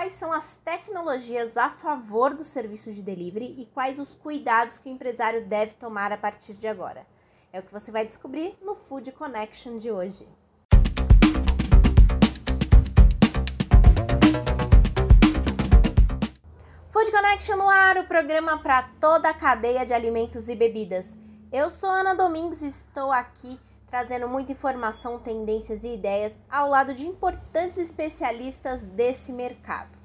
quais são as tecnologias a favor do serviço de delivery e quais os cuidados que o empresário deve tomar a partir de agora. É o que você vai descobrir no Food Connection de hoje. Food Connection no ar, o programa para toda a cadeia de alimentos e bebidas. Eu sou Ana Domingues e estou aqui trazendo muita informação, tendências e ideias ao lado de importantes especialistas desse mercado.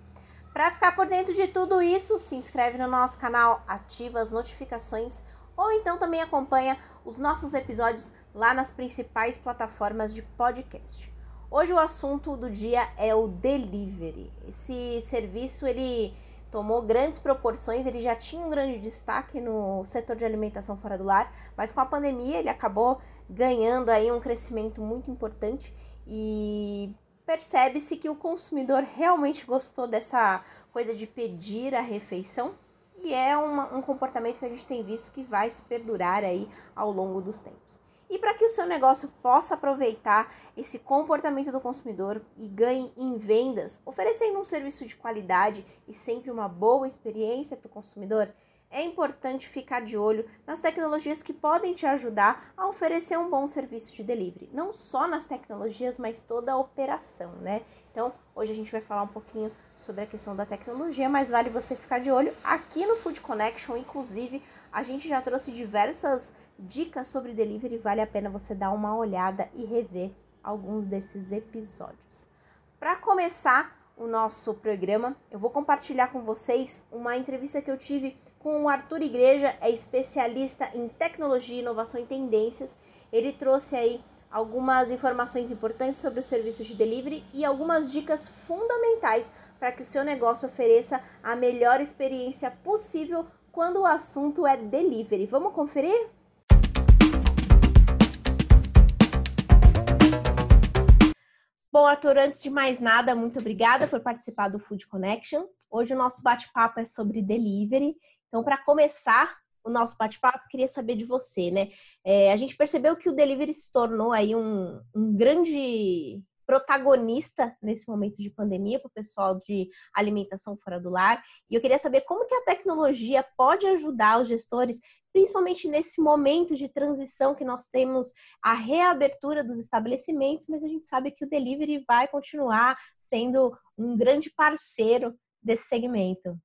Para ficar por dentro de tudo isso, se inscreve no nosso canal, ativa as notificações ou então também acompanha os nossos episódios lá nas principais plataformas de podcast. Hoje o assunto do dia é o delivery. Esse serviço ele tomou grandes proporções, ele já tinha um grande destaque no setor de alimentação fora do lar, mas com a pandemia ele acabou ganhando aí um crescimento muito importante e percebe-se que o consumidor realmente gostou dessa coisa de pedir a refeição e é uma, um comportamento que a gente tem visto que vai se perdurar aí ao longo dos tempos. E para que o seu negócio possa aproveitar esse comportamento do consumidor e ganhe em vendas, oferecendo um serviço de qualidade e sempre uma boa experiência para o consumidor, é importante ficar de olho nas tecnologias que podem te ajudar a oferecer um bom serviço de delivery. Não só nas tecnologias, mas toda a operação, né? Então, hoje a gente vai falar um pouquinho sobre a questão da tecnologia, mas vale você ficar de olho aqui no Food Connection. Inclusive, a gente já trouxe diversas dicas sobre delivery, vale a pena você dar uma olhada e rever alguns desses episódios. Para começar, o nosso programa, eu vou compartilhar com vocês uma entrevista que eu tive com o Arthur Igreja, é especialista em tecnologia, inovação e tendências. Ele trouxe aí algumas informações importantes sobre os serviços de delivery e algumas dicas fundamentais para que o seu negócio ofereça a melhor experiência possível quando o assunto é delivery. Vamos conferir? Bom, Arthur, antes de mais nada, muito obrigada por participar do Food Connection. Hoje o nosso bate-papo é sobre delivery. Então, para começar o nosso bate-papo, queria saber de você, né? É, a gente percebeu que o delivery se tornou aí um, um grande protagonista nesse momento de pandemia para o pessoal de alimentação fora do lar. E eu queria saber como que a tecnologia pode ajudar os gestores, principalmente nesse momento de transição que nós temos a reabertura dos estabelecimentos, mas a gente sabe que o delivery vai continuar sendo um grande parceiro desse segmento.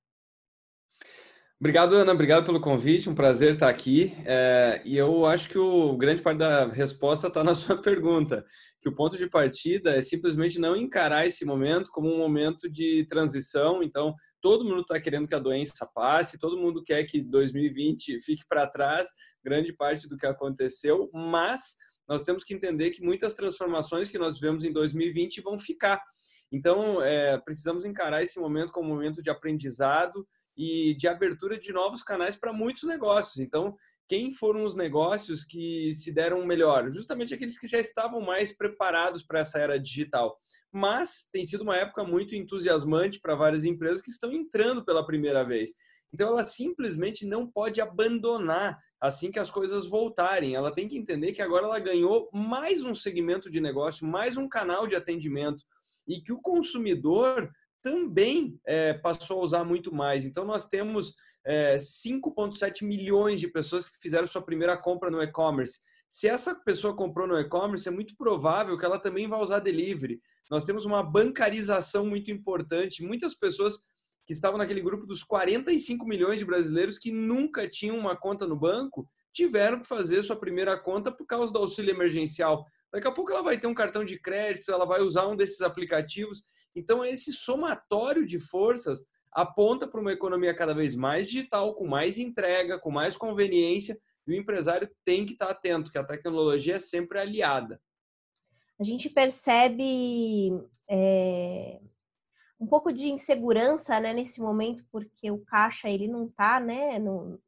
Obrigado, Ana. Obrigado pelo convite. Um prazer estar aqui. É, e eu acho que o grande parte da resposta está na sua pergunta que o ponto de partida é simplesmente não encarar esse momento como um momento de transição. Então, todo mundo está querendo que a doença passe, todo mundo quer que 2020 fique para trás, grande parte do que aconteceu, mas nós temos que entender que muitas transformações que nós vemos em 2020 vão ficar. Então, é, precisamos encarar esse momento como um momento de aprendizado e de abertura de novos canais para muitos negócios. Então, quem foram os negócios que se deram melhor? Justamente aqueles que já estavam mais preparados para essa era digital. Mas tem sido uma época muito entusiasmante para várias empresas que estão entrando pela primeira vez. Então ela simplesmente não pode abandonar assim que as coisas voltarem. Ela tem que entender que agora ela ganhou mais um segmento de negócio, mais um canal de atendimento e que o consumidor também é, passou a usar muito mais. Então nós temos é, 5,7 milhões de pessoas que fizeram sua primeira compra no e-commerce. Se essa pessoa comprou no e-commerce, é muito provável que ela também vá usar delivery. Nós temos uma bancarização muito importante. Muitas pessoas que estavam naquele grupo dos 45 milhões de brasileiros que nunca tinham uma conta no banco tiveram que fazer sua primeira conta por causa do auxílio emergencial. Daqui a pouco ela vai ter um cartão de crédito, ela vai usar um desses aplicativos. Então, esse somatório de forças aponta para uma economia cada vez mais digital, com mais entrega, com mais conveniência, e o empresário tem que estar atento, que a tecnologia é sempre aliada. A gente percebe é, um pouco de insegurança né, nesse momento, porque o caixa ele não está né, no,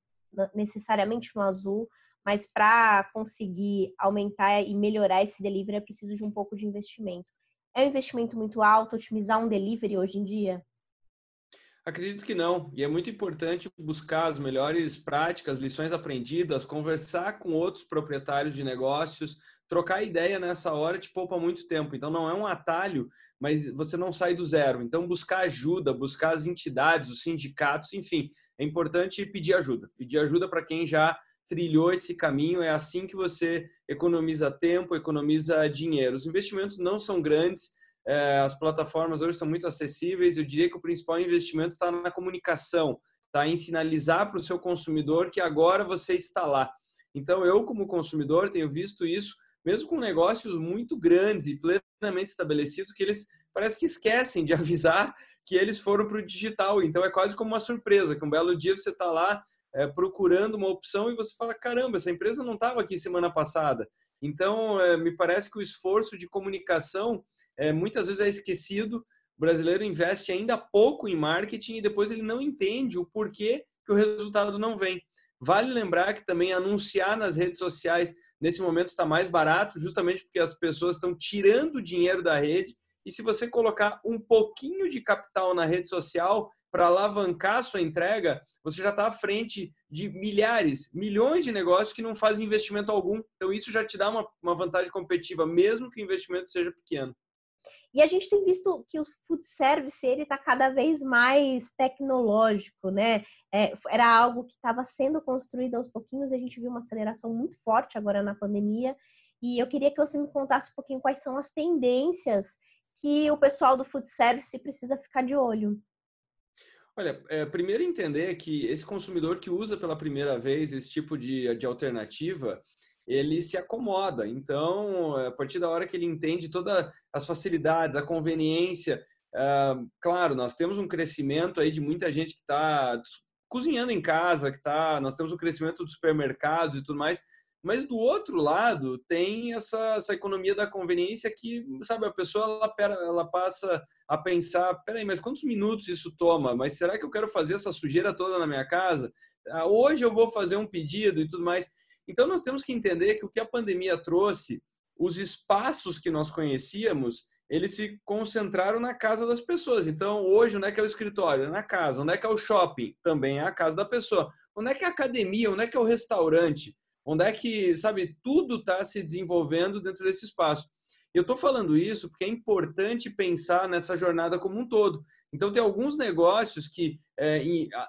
necessariamente no azul, mas para conseguir aumentar e melhorar esse delivery é preciso de um pouco de investimento. É um investimento muito alto otimizar um delivery hoje em dia? Acredito que não. E é muito importante buscar as melhores práticas, lições aprendidas, conversar com outros proprietários de negócios, trocar ideia nessa hora te poupa muito tempo. Então não é um atalho, mas você não sai do zero. Então, buscar ajuda, buscar as entidades, os sindicatos, enfim, é importante pedir ajuda. Pedir ajuda para quem já trilhou esse caminho. É assim que você economiza tempo, economiza dinheiro. Os investimentos não são grandes, é, as plataformas hoje são muito acessíveis. Eu diria que o principal investimento está na comunicação, está em sinalizar para o seu consumidor que agora você está lá. Então, eu, como consumidor, tenho visto isso, mesmo com negócios muito grandes e plenamente estabelecidos, que eles parece que esquecem de avisar que eles foram para o digital. Então, é quase como uma surpresa, que um belo dia você está lá é, procurando uma opção e você fala: caramba, essa empresa não estava aqui semana passada. Então, é, me parece que o esforço de comunicação é, muitas vezes é esquecido. O brasileiro investe ainda pouco em marketing e depois ele não entende o porquê que o resultado não vem. Vale lembrar que também anunciar nas redes sociais nesse momento está mais barato, justamente porque as pessoas estão tirando dinheiro da rede. E se você colocar um pouquinho de capital na rede social, para alavancar sua entrega, você já está à frente de milhares, milhões de negócios que não fazem investimento algum. Então, isso já te dá uma, uma vantagem competitiva, mesmo que o investimento seja pequeno. E a gente tem visto que o food service ele está cada vez mais tecnológico, né? É, era algo que estava sendo construído aos pouquinhos. A gente viu uma aceleração muito forte agora na pandemia. E eu queria que você me contasse um pouquinho quais são as tendências que o pessoal do food service precisa ficar de olho. Olha, é, primeiro entender que esse consumidor que usa pela primeira vez esse tipo de, de alternativa, ele se acomoda. Então, a partir da hora que ele entende todas as facilidades, a conveniência, uh, claro, nós temos um crescimento aí de muita gente que está cozinhando em casa, que tá, nós temos um crescimento dos supermercados e tudo mais, mas do outro lado tem essa, essa economia da conveniência que, sabe, a pessoa ela, ela passa a pensar, peraí, mas quantos minutos isso toma? Mas será que eu quero fazer essa sujeira toda na minha casa? Ah, hoje eu vou fazer um pedido e tudo mais. Então nós temos que entender que o que a pandemia trouxe, os espaços que nós conhecíamos, eles se concentraram na casa das pessoas. Então hoje onde é que é o escritório? Na casa. Onde é que é o shopping? Também é a casa da pessoa. Onde é que é a academia? Onde é que é o restaurante? Onde é que, sabe, tudo está se desenvolvendo dentro desse espaço. Eu estou falando isso porque é importante pensar nessa jornada como um todo. Então, tem alguns negócios que, é,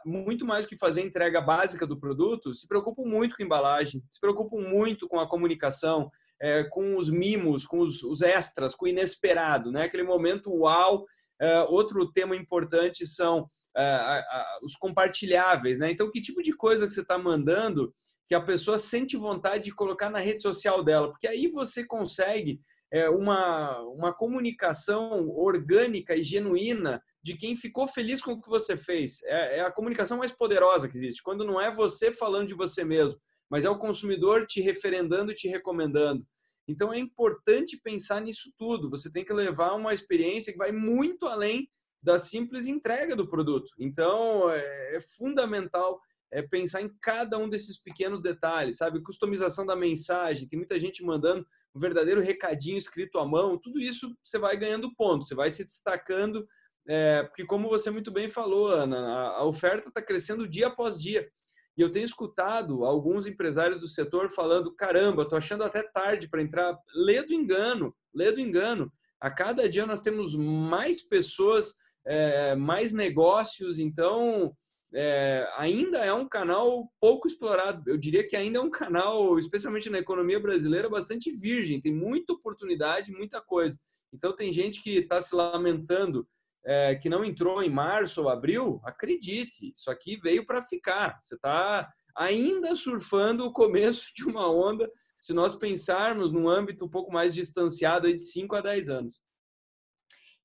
muito mais do que fazer a entrega básica do produto, se preocupam muito com a embalagem, se preocupam muito com a comunicação, é, com os mimos, com os, os, extras, com o inesperado, né? aquele momento uau. É, outro tema importante são é, os compartilháveis. Né? Então, que tipo de coisa que você está mandando que a pessoa sente vontade de colocar na rede social dela, porque aí você consegue é, uma, uma comunicação orgânica e genuína de quem ficou feliz com o que você fez. É, é, a comunicação mais poderosa que existe, quando não é você falando de você mesmo, mas é o consumidor te referendando e te recomendando. Então é importante pensar nisso tudo. Você tem que levar uma experiência que vai muito além da simples entrega do produto. Então é, é fundamental é pensar em cada um desses pequenos detalhes, sabe? Customização da mensagem, tem muita gente mandando um verdadeiro recadinho escrito à mão, tudo isso você vai ganhando ponto, você vai se destacando, é, porque como você muito bem falou, Ana, a, oferta está crescendo dia após dia. E eu tenho escutado alguns empresários do setor falando: caramba, estou achando até tarde para entrar. Lê do engano, lê do engano. A cada dia nós temos mais pessoas, é, mais negócios, então é, ainda é um canal pouco explorado. Eu diria que ainda é um canal, especialmente na economia brasileira, bastante virgem. Tem muita oportunidade, muita coisa. Então, tem gente que está se lamentando é, que não entrou em março ou abril. Acredite, isso aqui veio para ficar. Você está ainda surfando o começo de uma onda, se nós pensarmos num âmbito um pouco mais distanciado aí de 5 a 10 anos.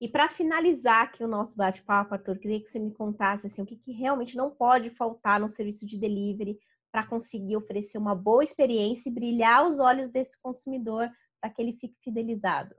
E para finalizar aqui o nosso bate-papo, Arthur, queria que você me contasse assim, o que, que realmente não pode faltar no serviço de delivery para conseguir oferecer uma boa experiência e brilhar os olhos desse consumidor para que ele fique fidelizado.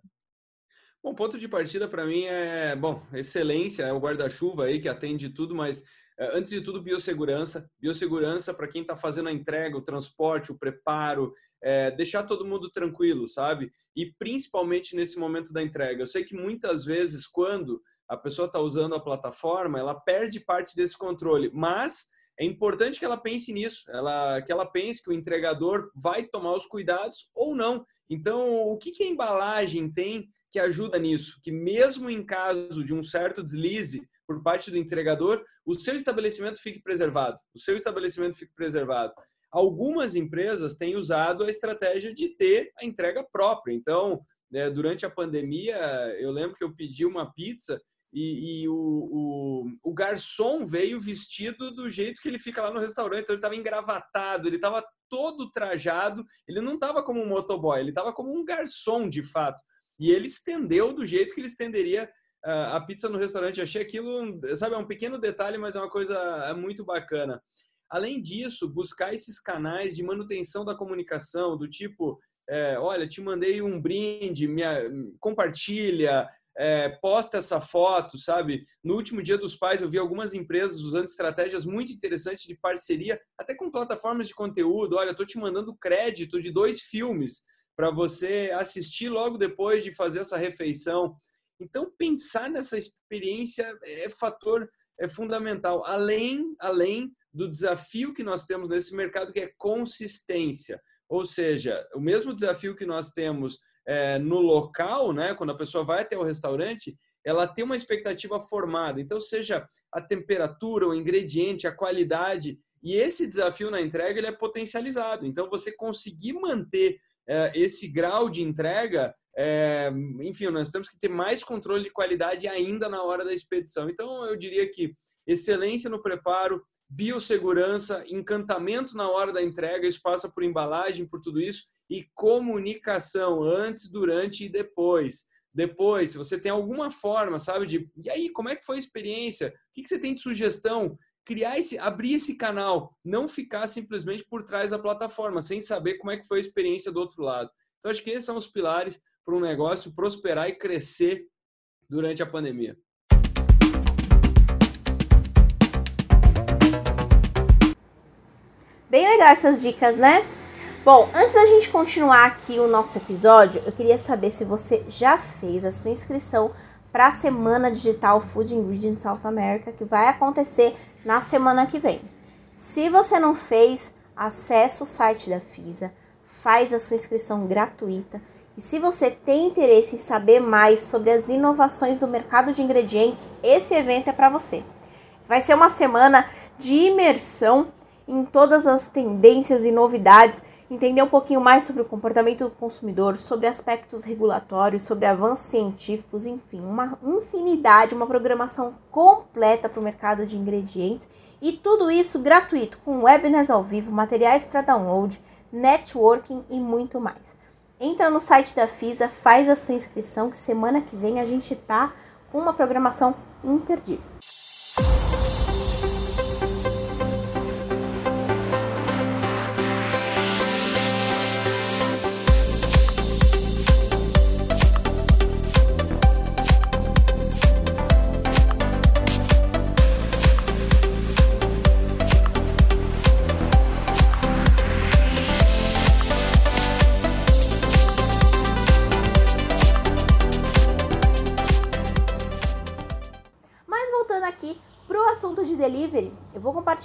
Bom, ponto de partida para mim é, bom, excelência, é o guarda-chuva aí que atende tudo, mas antes de tudo, biossegurança. Biossegurança para quem está fazendo a entrega, o transporte, o preparo, é, deixar todo mundo tranquilo, sabe? E principalmente nesse momento da entrega. Eu sei que muitas vezes, quando a pessoa está usando a plataforma, ela perde parte desse controle, mas é importante que ela pense nisso, ela, que ela pense que o entregador vai tomar os cuidados ou não. Então, o que, que a embalagem tem que ajuda nisso, que mesmo em caso de um certo deslize por parte do entregador, o seu estabelecimento fique preservado, o seu estabelecimento fique preservado. Algumas empresas têm usado a estratégia de ter a entrega própria. Então, né, durante a pandemia, eu lembro que eu pedi uma pizza e, e o, o, o, garçom veio vestido do jeito que ele fica lá no restaurante. Então, ele estava engravatado, ele estava todo trajado. Ele não estava como um motoboy, ele estava como um garçom de fato. E ele estendeu do jeito que ele estenderia a pizza no restaurante. Achei aquilo, sabe, é um pequeno detalhe, mas é uma coisa é muito bacana. Além disso, buscar esses canais de manutenção da comunicação, do tipo, é, olha, te mandei um brinde, me, compartilha, é, posta essa foto, sabe? No último Dia dos Pais, eu vi algumas empresas usando estratégias muito interessantes de parceria, até com plataformas de conteúdo. Olha, estou te mandando crédito de dois filmes para você assistir logo depois de fazer essa refeição. Então, pensar nessa experiência é fator é fundamental, além, além do desafio que nós temos nesse mercado, que é consistência. Ou seja, o mesmo desafio que nós temos é, no local, né, quando a pessoa vai até o restaurante, ela tem uma expectativa formada. Então, seja a temperatura, o ingrediente, a qualidade, e esse desafio na entrega ele é potencializado. Então, você conseguir manter é, esse grau de entrega, é, enfim, nós temos que ter mais controle de qualidade ainda na hora da expedição. Então, eu diria que excelência no preparo, biossegurança, encantamento na hora da entrega, isso passa por embalagem, por tudo isso, e comunicação antes, durante e depois. Depois, se você tem alguma forma, sabe, de e aí, como é que foi a experiência? O que, você tem de sugestão? Criar esse, abrir esse canal, não ficar simplesmente por trás da plataforma, sem saber como é que foi a experiência do outro lado. Então, acho que esses são os pilares para um negócio prosperar e crescer durante a pandemia. Bem legal essas dicas, né? Bom, antes da gente continuar aqui o nosso episódio, eu queria saber se você já fez a sua inscrição para a Semana Digital Food Ingredients South America, que vai acontecer na semana que vem. Se você não fez, acesse o site da FISA, faz a sua inscrição gratuita. E se você tem interesse em saber mais sobre as inovações do mercado de ingredientes, esse evento é para você. Vai ser uma semana de imersão em todas as tendências e novidades entender um pouquinho mais sobre o comportamento do consumidor, sobre aspectos regulatórios, sobre avanços científicos, enfim, uma infinidade, uma programação completa para o mercado de ingredientes e tudo isso gratuito, com webinars ao vivo, materiais para download, networking e muito mais. Entra no site da FISA, faz a sua inscrição, que semana que vem a gente tá com uma programação imperdível.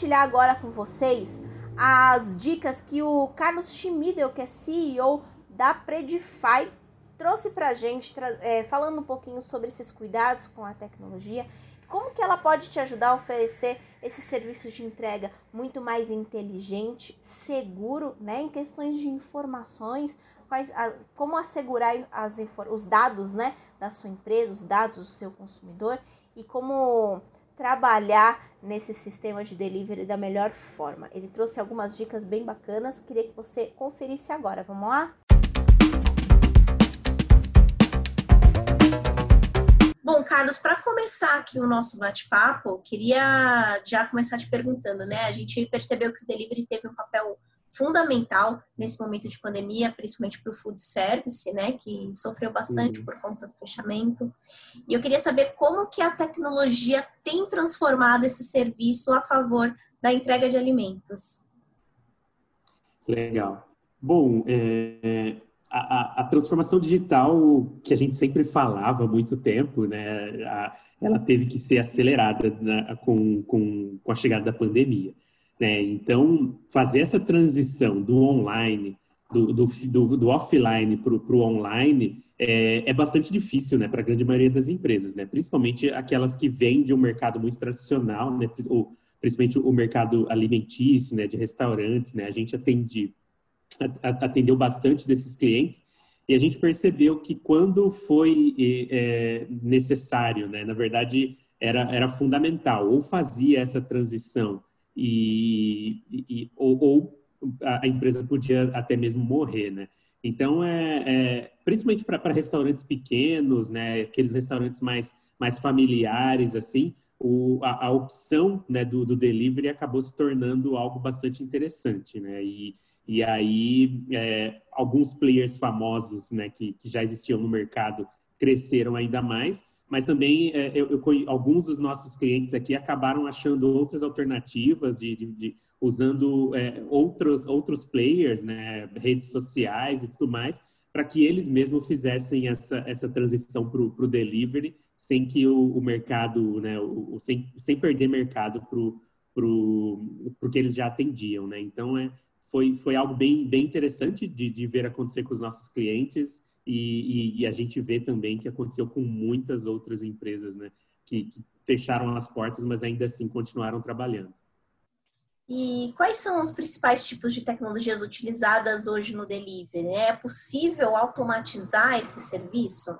Compartilhar agora com vocês as dicas que o Carlos Schmidel, que é CEO da Predify, trouxe para a gente, é, falando um pouquinho sobre esses cuidados com a tecnologia, como que ela pode te ajudar a oferecer esses serviços de entrega muito mais inteligente, seguro, né, em questões de informações, quais, a, como assegurar as, os dados, né, da sua empresa, os dados do seu consumidor e como trabalhar nesse sistema de delivery da melhor forma. Ele trouxe algumas dicas bem bacanas, queria que você conferisse agora. Vamos lá? Bom, Carlos, para começar aqui o nosso bate-papo, queria já começar te perguntando, né? A gente percebeu que o delivery teve um papel fundamental nesse momento de pandemia, principalmente para o food service, né, que sofreu bastante uhum. por conta do fechamento. E eu queria saber como que a tecnologia tem transformado esse serviço a favor da entrega de alimentos. Legal. Bom, é, a, a, transformação digital que a gente sempre falava há muito tempo, né, a, ela teve que ser acelerada né, com, com, com a chegada da pandemia. Né? Então, fazer essa transição do online, do, do, do, do offline para o online é, é, bastante difícil, né, para a grande maioria das empresas, né, principalmente aquelas que vêm de um mercado muito tradicional, né, ou principalmente o mercado alimentício, né, de restaurantes, né, a gente atende, atendeu bastante desses clientes e a gente percebeu que quando foi é, necessário, né, na verdade era, era fundamental, ou fazia essa transição e, e ou, ou a empresa podia até mesmo morrer, né? Então, é, é principalmente para restaurantes pequenos, né? Aqueles restaurantes mais, mais familiares, assim, o, a, a, opção né, do, do, delivery acabou se tornando algo bastante interessante, né? E, e aí, é, alguns players famosos, né, que, que já existiam no mercado cresceram ainda mais, mas também é, eu, eu, alguns dos nossos clientes aqui acabaram achando outras alternativas de, de, de usando é, outros, outros players, né, redes sociais e tudo mais, para que eles mesmos fizessem essa, essa transição para o delivery, sem que o, o mercado, né, o, sem, sem perder mercado para o que eles já atendiam. Né? Então, é, foi, foi algo bem, bem interessante de, de ver acontecer com os nossos clientes e, e, e, a gente vê também que aconteceu com muitas outras empresas né, que, que fecharam as portas, mas ainda assim continuaram trabalhando. E quais são os principais tipos de tecnologias utilizadas hoje no delivery? É possível automatizar esse serviço?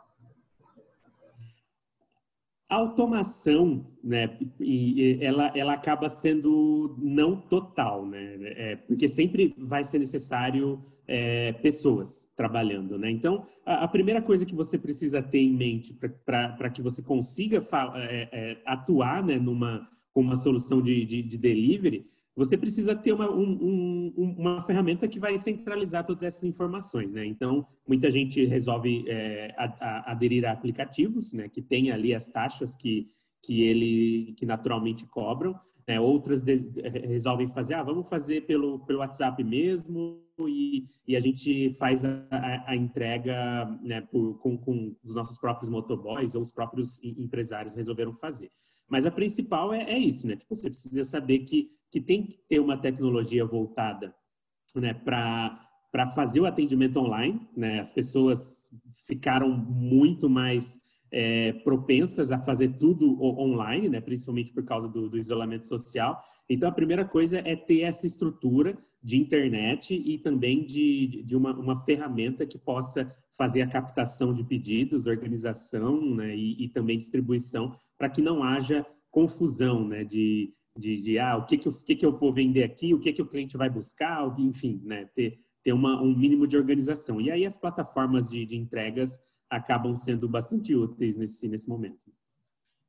A automação, né, e ela, ela acaba sendo não total, né, é, porque sempre vai ser necessário é, pessoas trabalhando, né? Então, a, a, primeira coisa que você precisa ter em mente para que você consiga é, é, atuar, né, numa com uma solução de, de, de delivery você precisa ter uma, um, um, uma ferramenta que vai centralizar todas essas informações, né? Então, muita gente resolve é, a, a, aderir a aplicativos, né? Que tem ali as taxas que, que ele que naturalmente cobram. Né? Outras de, resolvem fazer, ah, vamos fazer pelo, pelo WhatsApp mesmo e, e a gente faz a, a, a entrega né, por, com, com os nossos próprios motoboys ou os próprios empresários resolveram fazer. Mas a principal é, é isso, né? Tipo, você precisa saber que que tem que ter uma tecnologia voltada né, para fazer o atendimento online. Né? As pessoas ficaram muito mais é, propensas a fazer tudo online, né? principalmente por causa do, do, isolamento social. Então, a primeira coisa é ter essa estrutura de internet e também de, de uma, uma ferramenta que possa fazer a captação de pedidos, organização né? e, e também distribuição, para que não haja confusão né? de, de, de ah, o que que, eu, que que eu vou vender aqui, o que que o cliente vai buscar, enfim, né, ter, ter uma, um mínimo de organização. E aí as plataformas de, de entregas acabam sendo bastante úteis nesse, nesse momento.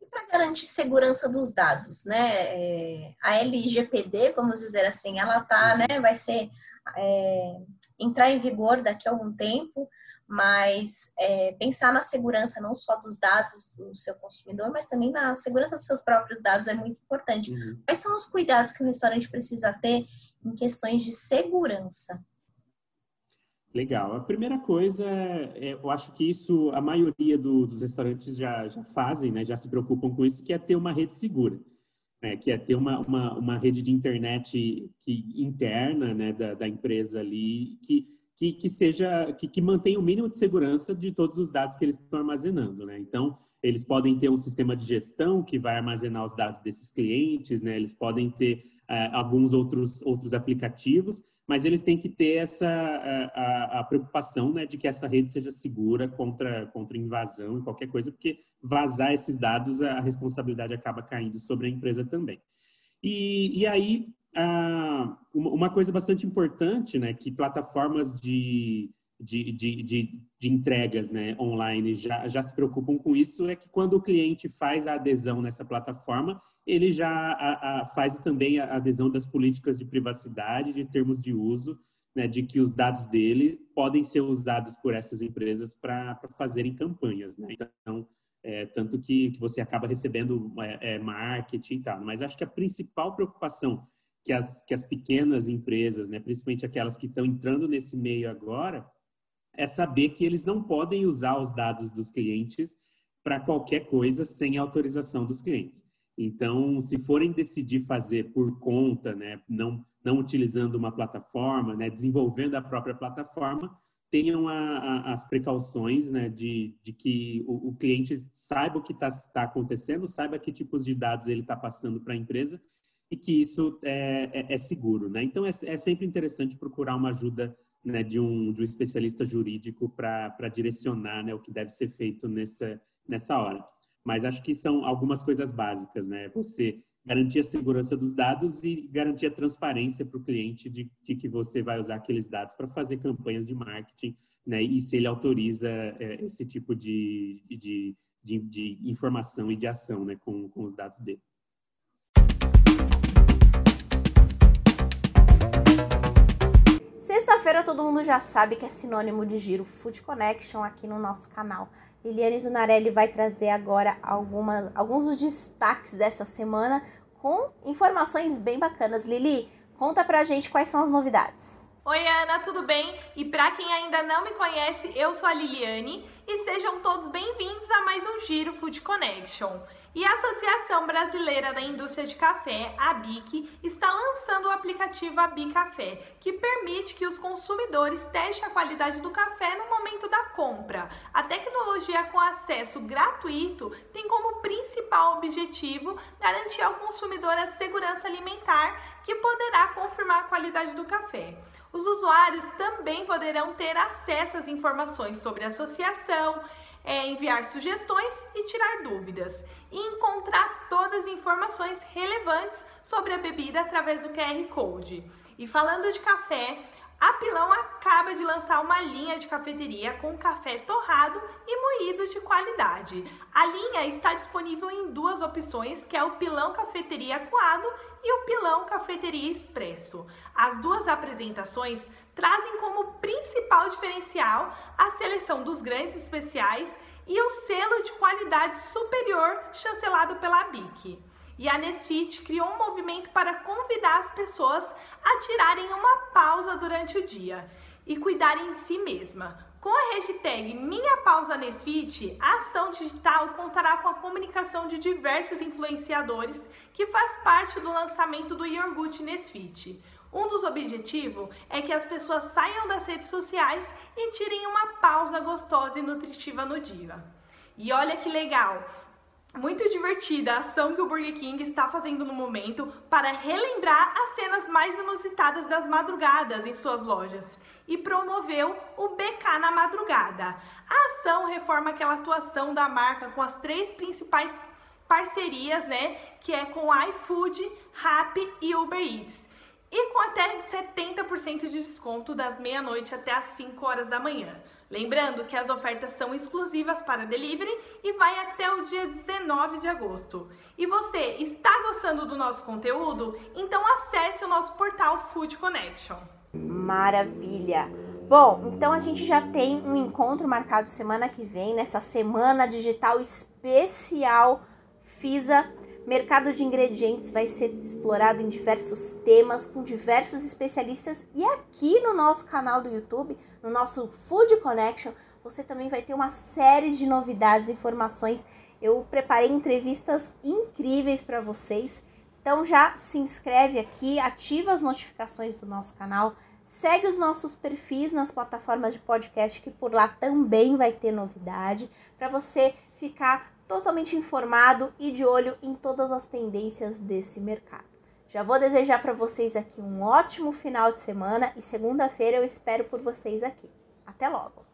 E para garantir segurança dos dados, né, é, a LGPD, vamos dizer assim, ela tá, né, vai ser é, entrar em vigor daqui a algum tempo, mas é, pensar na segurança não só dos dados do seu consumidor, mas também na segurança dos seus próprios dados é muito importante. Uhum. Quais são os cuidados que o restaurante precisa ter em questões de segurança? Legal. A primeira coisa, é, eu acho que isso a maioria do, dos restaurantes já, já fazem, né, já se preocupam com isso, que é ter uma rede segura. Né, que é ter uma, uma, uma rede de internet que, interna né, da, da empresa ali, que que, que seja que, que mantenha o mínimo de segurança de todos os dados que eles estão armazenando, né? Então, eles podem ter um sistema de gestão que vai armazenar os dados desses clientes, né? Eles podem ter uh, alguns outros outros aplicativos, mas eles têm que ter essa a, a, a, preocupação, né, de que essa rede seja segura contra contra invasão e qualquer coisa, porque vazar esses dados a responsabilidade acaba caindo sobre a empresa também. E, e aí ah, uma coisa bastante importante, né, que plataformas de, de, de, de, de entregas né, online já, já se preocupam com isso, é que quando o cliente faz a adesão nessa plataforma, ele já a, a, faz também a adesão das políticas de privacidade, de termos de uso, né, de que os dados dele podem ser usados por essas empresas para fazerem campanhas. Né? Então, é, tanto que, que você acaba recebendo é, é, marketing e tal. Mas acho que a principal preocupação que as, que as pequenas empresas, né, principalmente aquelas que estão entrando nesse meio agora, é saber que eles não podem usar os dados dos clientes para qualquer coisa sem autorização dos clientes. Então, se forem decidir fazer por conta, né, não, não utilizando uma plataforma, né, desenvolvendo a própria plataforma, tenham a, a, as precauções né, de, de que o, o cliente saiba o que está tá acontecendo, saiba que tipos de dados ele está passando para a empresa e que isso é, é, é seguro. Né? Então, é, é, sempre interessante procurar uma ajuda né, de, um, de um especialista jurídico para direcionar né, o que deve ser feito nessa, nessa hora. Mas acho que são algumas coisas básicas, né? Você garantir a segurança dos dados e garantir a transparência para o cliente de, de, que você vai usar aqueles dados para fazer campanhas de marketing, né? E se ele autoriza é, esse tipo de, de, de, de, informação e de ação, né? Com, com os dados dele. Sexta-feira todo mundo já sabe que é sinônimo de giro Food Connection aqui no nosso canal. Liliane Zunarelli vai trazer agora alguma, alguns dos destaques dessa semana com informações bem bacanas. Lili, conta pra gente quais são as novidades. Oi Ana, tudo bem? E para quem ainda não me conhece, eu sou a Liliane e sejam todos bem-vindos a mais um Giro Food Connection. E a Associação Brasileira da Indústria de Café, a BIC, está lançando o aplicativo ABI Café, que permite que os consumidores testem a qualidade do café no momento da compra. A tecnologia com acesso gratuito tem como principal objetivo garantir ao consumidor a segurança alimentar, que poderá confirmar a qualidade do café. Os usuários também poderão ter acesso às informações sobre a associação, é, enviar sugestões e tirar dúvidas. E encontrar todas as informações relevantes sobre a bebida através do QR Code. E falando de café, a Pilão acaba de lançar uma linha de cafeteria com café torrado e moído de qualidade. A linha está disponível em duas opções, que é o Pilão Cafeteria Coado e o Pilão Cafeteria Expresso. As duas apresentações trazem como principal diferencial a seleção dos grandes especiais e o selo de qualidade superior chancelado pela BIC. E a Nesfit criou um movimento para convidar as pessoas a tirarem uma pausa durante o dia e cuidarem de si mesma. Com a hashtag Minha Pausa Nesfit, a ação digital contará com a comunicação de diversos influenciadores que faz parte do lançamento do iogurte Nesfit. Um dos objetivos é que as pessoas saiam das redes sociais e tirem uma pausa gostosa e nutritiva no dia. E olha que legal! Muito divertida a ação que o Burger King está fazendo no momento para relembrar as cenas mais inusitadas das madrugadas em suas lojas e promoveu o BK na madrugada. A ação reforma aquela atuação da marca com as três principais parcerias, né, que é com iFood, Rappi e Uber Eats e com até 70% de desconto das meia-noite até as 5 horas da manhã. Lembrando que as ofertas são exclusivas para delivery e vai até o dia 19 de agosto. E você está gostando do nosso conteúdo? Então acesse o nosso portal Food Connection. Maravilha! Bom, então a gente já tem um encontro marcado semana que vem, nessa semana digital especial FISA Mercado de ingredientes vai ser explorado em diversos temas com diversos especialistas e aqui no nosso canal do YouTube, no nosso Food Connection, você também vai ter uma série de novidades e informações. Eu preparei entrevistas incríveis para vocês. Então já se inscreve aqui, ativa as notificações do nosso canal, segue os nossos perfis nas plataformas de podcast que por lá também vai ter novidade para você ficar totalmente informado e de olho em todas as tendências desse mercado. Já vou desejar para vocês aqui um ótimo final de semana e segunda-feira eu espero por vocês aqui. Até logo!